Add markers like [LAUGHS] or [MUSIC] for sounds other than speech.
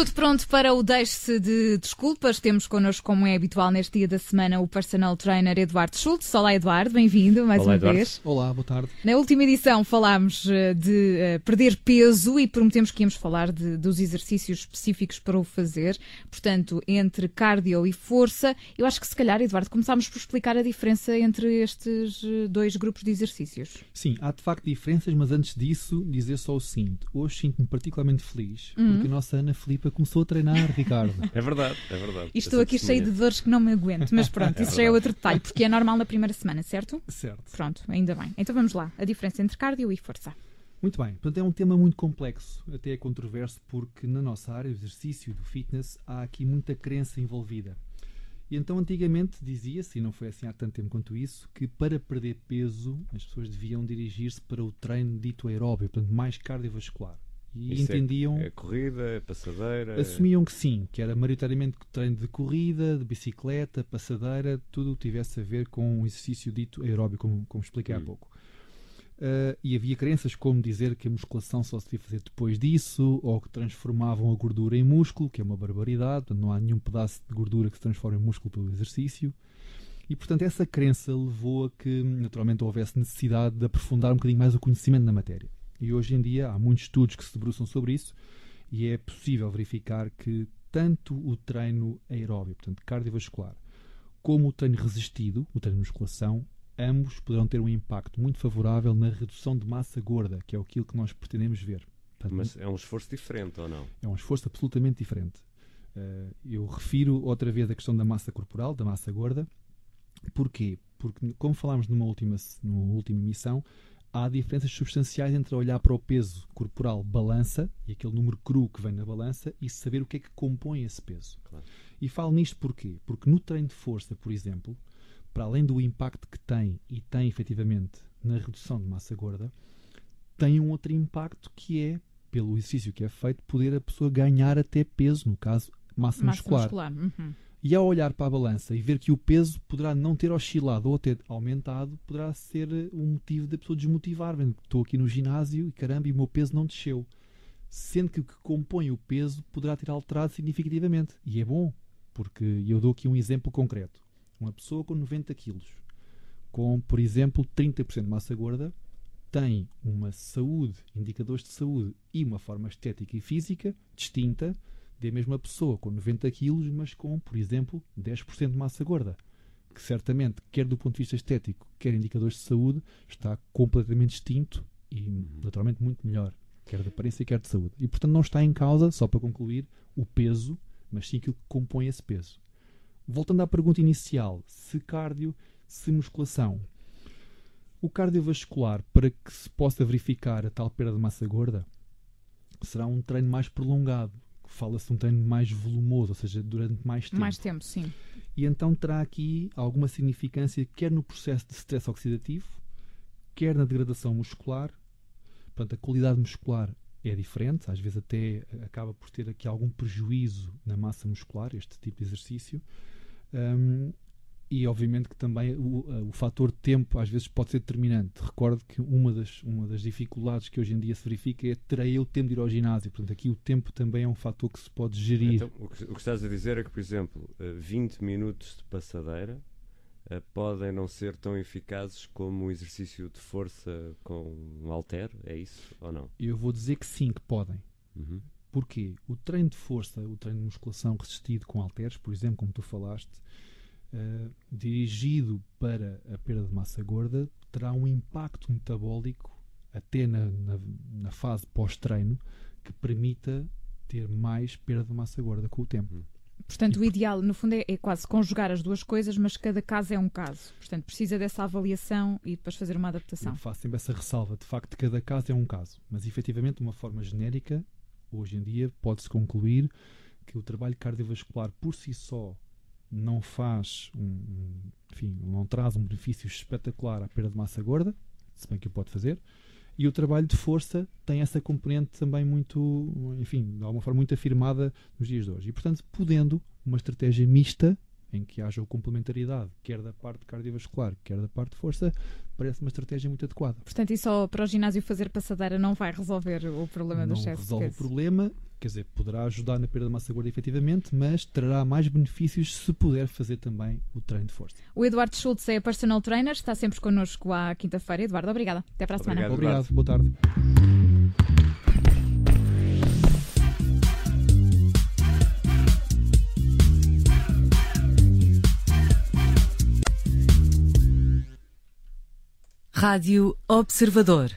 Tudo pronto para o Deixe-se de Desculpas. Temos connosco, como é habitual neste dia da semana, o personal trainer Eduardo Schultz. Olá, Eduardo, bem-vindo mais Olá, uma Eduardo. vez. Olá, boa tarde. Na última edição falámos eh, de eh, perder peso e prometemos que íamos falar de- dos exercícios específicos para o fazer. Portanto, entre cardio e força, eu acho que se calhar, Eduardo, começámos por explicar a diferença entre estes eh, dois grupos de exercícios. Sim, há de facto diferenças, mas antes disso, dizer só o seguinte: hoje sinto-me particularmente feliz Uhum. porque a nossa Ana Filipa começou a treinar, Ricardo. [LAUGHS] É verdade, é verdade. E estou aqui cheio de dores que não me aguento, mas [LAUGHS] pronto, É isso já é outro detalhe, porque é normal na primeira semana, certo? certo. Pronto, ainda bem. Então vamos lá, a diferença entre cardio e força. Muito bem, portanto é um tema muito complexo, até é controverso, porque na nossa área, do exercício e do fitness, há aqui muita crença envolvida. E então antigamente dizia-se, e não foi assim há tanto tempo quanto isso, que para perder peso as pessoas deviam dirigir-se para o treino dito aeróbio, portanto mais cardiovascular. E Isso é- entendiam. É, corrida, é passadeira. é- Assumiam que sim, que era maioritariamente treino de corrida, de bicicleta, passadeira, tudo tivesse a ver com um exercício dito aeróbico, como, como expliquei há Hum. pouco. Ah, e havia crenças como dizer que a musculação só se devia fazer depois disso, ou que transformavam a gordura em músculo, que é uma barbaridade, não há nenhum pedaço de gordura que se transforme em músculo pelo exercício. E portanto essa crença levou a que naturalmente houvesse necessidade de aprofundar um bocadinho mais o conhecimento na matéria. E hoje em dia há muitos estudos que se debruçam sobre isso e é possível verificar que tanto o treino aeróbio, portanto cardiovascular, como o treino resistido, o treino de musculação, ambos poderão ter um impacto muito favorável na redução de massa gorda, que é aquilo que nós pretendemos ver. Portanto, Mas é um esforço diferente ou não? é um esforço absolutamente diferente. Eh, eu refiro outra vez a questão da massa corporal, da massa gorda. Porquê? Porque, como falámos numa última, numa última emissão, há diferenças substanciais entre olhar para o peso corporal balança e aquele número cru que vem na balança e saber o que é que compõe esse peso. Claro. E falo nisto porquê? Porque no treino de força, por exemplo, para além do impacto que tem e tem efetivamente na redução de massa gorda, tem um outro impacto que é, pelo exercício que é feito, poder a pessoa ganhar até peso, no caso, massa, Massa muscular. muscular. uhum. E ao olhar para a balança e ver que o peso poderá não ter oscilado ou ter aumentado, poderá ser eh, um motivo da pessoa desmotivar. Estou aqui no ginásio e caramba, e o meu peso não desceu. Sendo que o que compõe o peso poderá ter alterado significativamente. E é bom, porque eu dou aqui um exemplo concreto. Uma pessoa com 90 quilos, com, por exemplo, 30% de massa gorda, tem uma saúde, indicadores de saúde e uma forma estética e física distinta da mesma pessoa com 90 quilos, mas com, por exemplo, 10% de massa gorda. Que certamente, quer do ponto de vista estético, quer indicadores de saúde, está completamente distinto e naturalmente muito melhor, quer de aparência, quer de saúde. E portanto não está em causa, só para concluir, o peso, mas sim aquilo que compõe esse peso. Voltando à pergunta inicial, se cardio, se musculação. O cardiovascular, para que se possa verificar a tal perda de massa gorda, será um treino mais prolongado. Fala-se de um treino mais volumoso, ou seja, durante mais tempo. Mais tempo, sim. E então terá aqui alguma significância, quer no processo de stress oxidativo, quer na degradação muscular. Portanto, a qualidade muscular é diferente, às vezes até acaba por ter aqui algum prejuízo na massa muscular, este tipo de exercício. Hum, e obviamente que também o, o fator tempo às vezes pode ser determinante. Recordo que uma das, uma das dificuldades que hoje em dia se verifica é terei eu tempo de ir ao ginásio. Portanto, aqui o tempo também é um fator que se pode gerir. Então, o, que, o que estás a dizer é que, por exemplo, eh, 20 minutos de passadeira eh, podem não ser tão eficazes como o exercício de força com um halter, é isso ou não? Eu vou dizer que sim, que podem. Uhum. Porquê? O treino de força, o treino de musculação resistido com halteres, por exemplo, como tu falaste, eh, dirigido para a perda de massa gorda, terá um impacto metabólico até na, na, na fase pós-treino que permita ter mais perda de massa gorda com o tempo. Portanto, o ideal, no fundo, é, é quase conjugar as duas coisas, mas cada caso é um caso. Portanto, precisa dessa avaliação e depois fazer uma adaptação. Eu faço sempre essa ressalva. De facto, cada caso é um caso. Mas, efetivamente, de uma forma genérica, hoje em dia, pode-se concluir que o trabalho cardiovascular por si só não faz, um, enfim, não traz um benefício espetacular à perda de massa gorda, se bem que o pode fazer. E o trabalho de força tem essa componente também muito, enfim, de alguma forma muito afirmada nos dias de hoje. E, portanto, podendo uma estratégia mista, em que haja complementaridade, quer da parte cardiovascular, quer da parte de força, parece uma estratégia muito adequada. Portanto, e só para o ginásio fazer passadeira não vai resolver o problema do não excesso de resolve o problema quer dizer, poderá ajudar na perda de massa gorda efetivamente, mas trará mais benefícios se puder fazer também o treino de força. O Eduardo Schultz é personal trainer, está sempre connosco à quinta-feira. Eduardo, obrigada. Até para a semana. Obrigado, Obrigado, boa tarde. Rádio Observador.